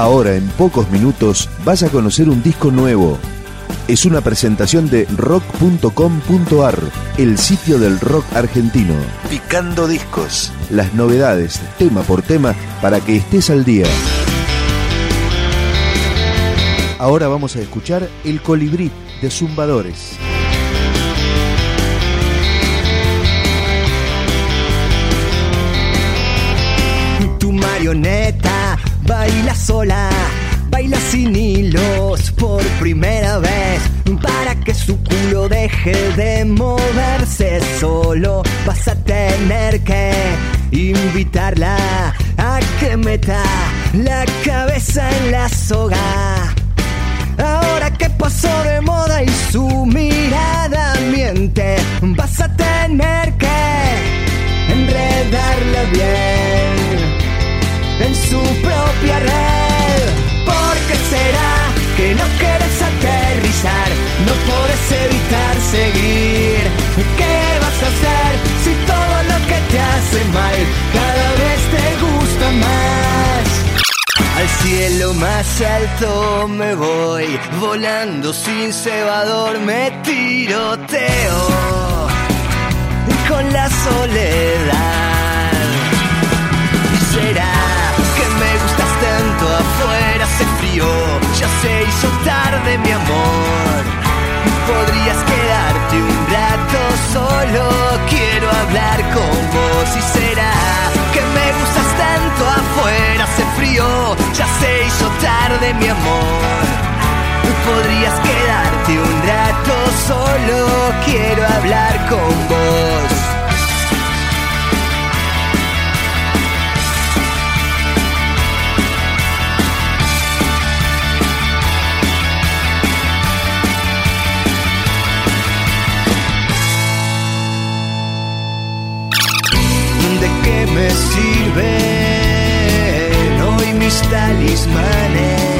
Ahora, en pocos minutos, vas a conocer un disco nuevo. Es una presentación de rock.com.ar, el sitio del rock argentino. Picando discos. Las novedades, tema por tema, para que estés al día. Ahora vamos a escuchar El Colibrí de Zumbadores. Tu marioneta baila sola, baila sin hilos por primera vez. Para que su culo deje de moverse solo, vas a tener que invitarla a que meta la cabeza en la soga. Ahora que pasó de moda y su mirada miente, vas a tener que ¿Qué vas a hacer si todo lo que te hace mal cada vez te gusta más? Al cielo más alto me voy, volando sin cebador me tiroteo con la soledad. ¿Será que me gustas tanto afuera hace frío? Ya se hizo tarde mi amor. Podrías mi amor. Podrías quedarte un rato solo, quiero hablar con vos. ¿De qué me sirven hoy mis talismanes?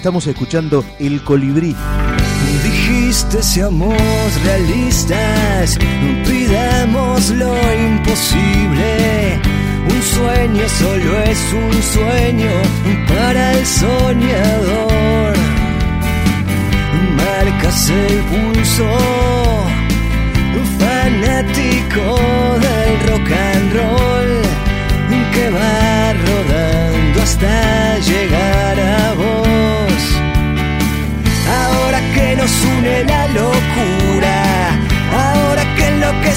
Estamos escuchando El Colibrí. Dijiste seamos realistas, pidamos lo imposible. Un sueño solo es un sueño para el soñador. Marcas el pulso, fanático del rock and roll, que va rodando hasta llegar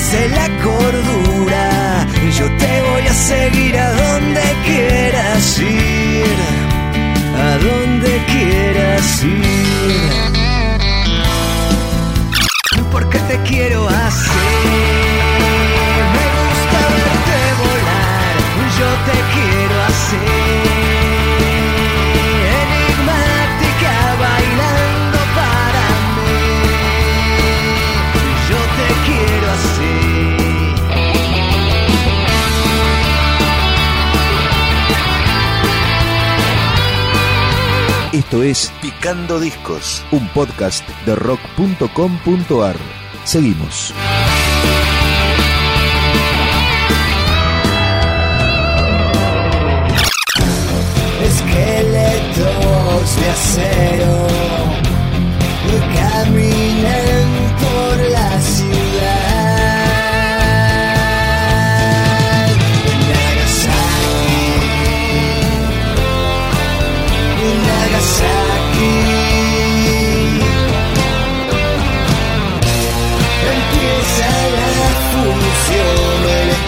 enloquece la cordura, yo te voy a seguir a donde quieras ir, a donde quieras ir. Porque te quiero hacer, Es Picando Discos, un podcast de rock.com.ar. Seguimos.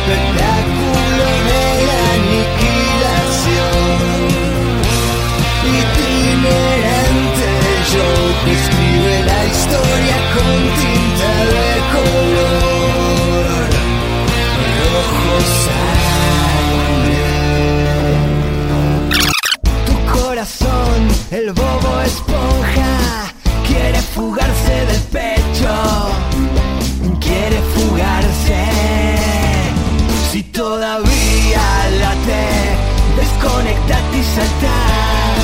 espectáculo de la aniquilación. Itinerante yo que escribe la historia con tinta de color. Rojo sangre. Tu corazón, el bobo esponja, quiere fugarse del pelo saltar.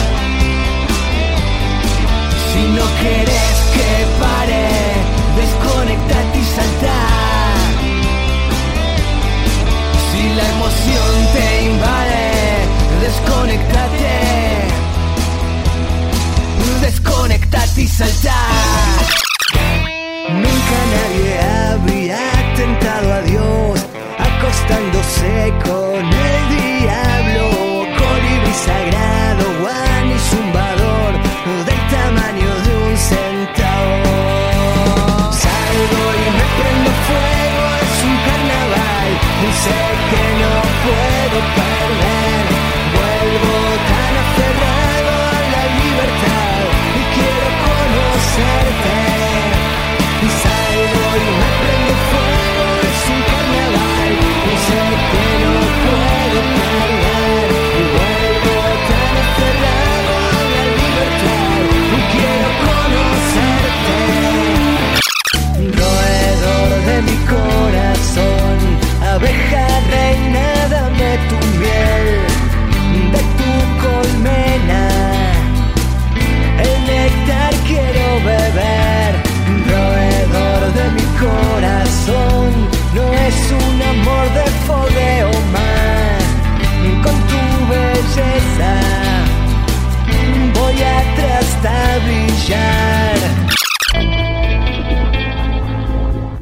Si no querés que pare, desconectate y saltar. Si la emoción te invade, desconectate. Desconectate y saltar.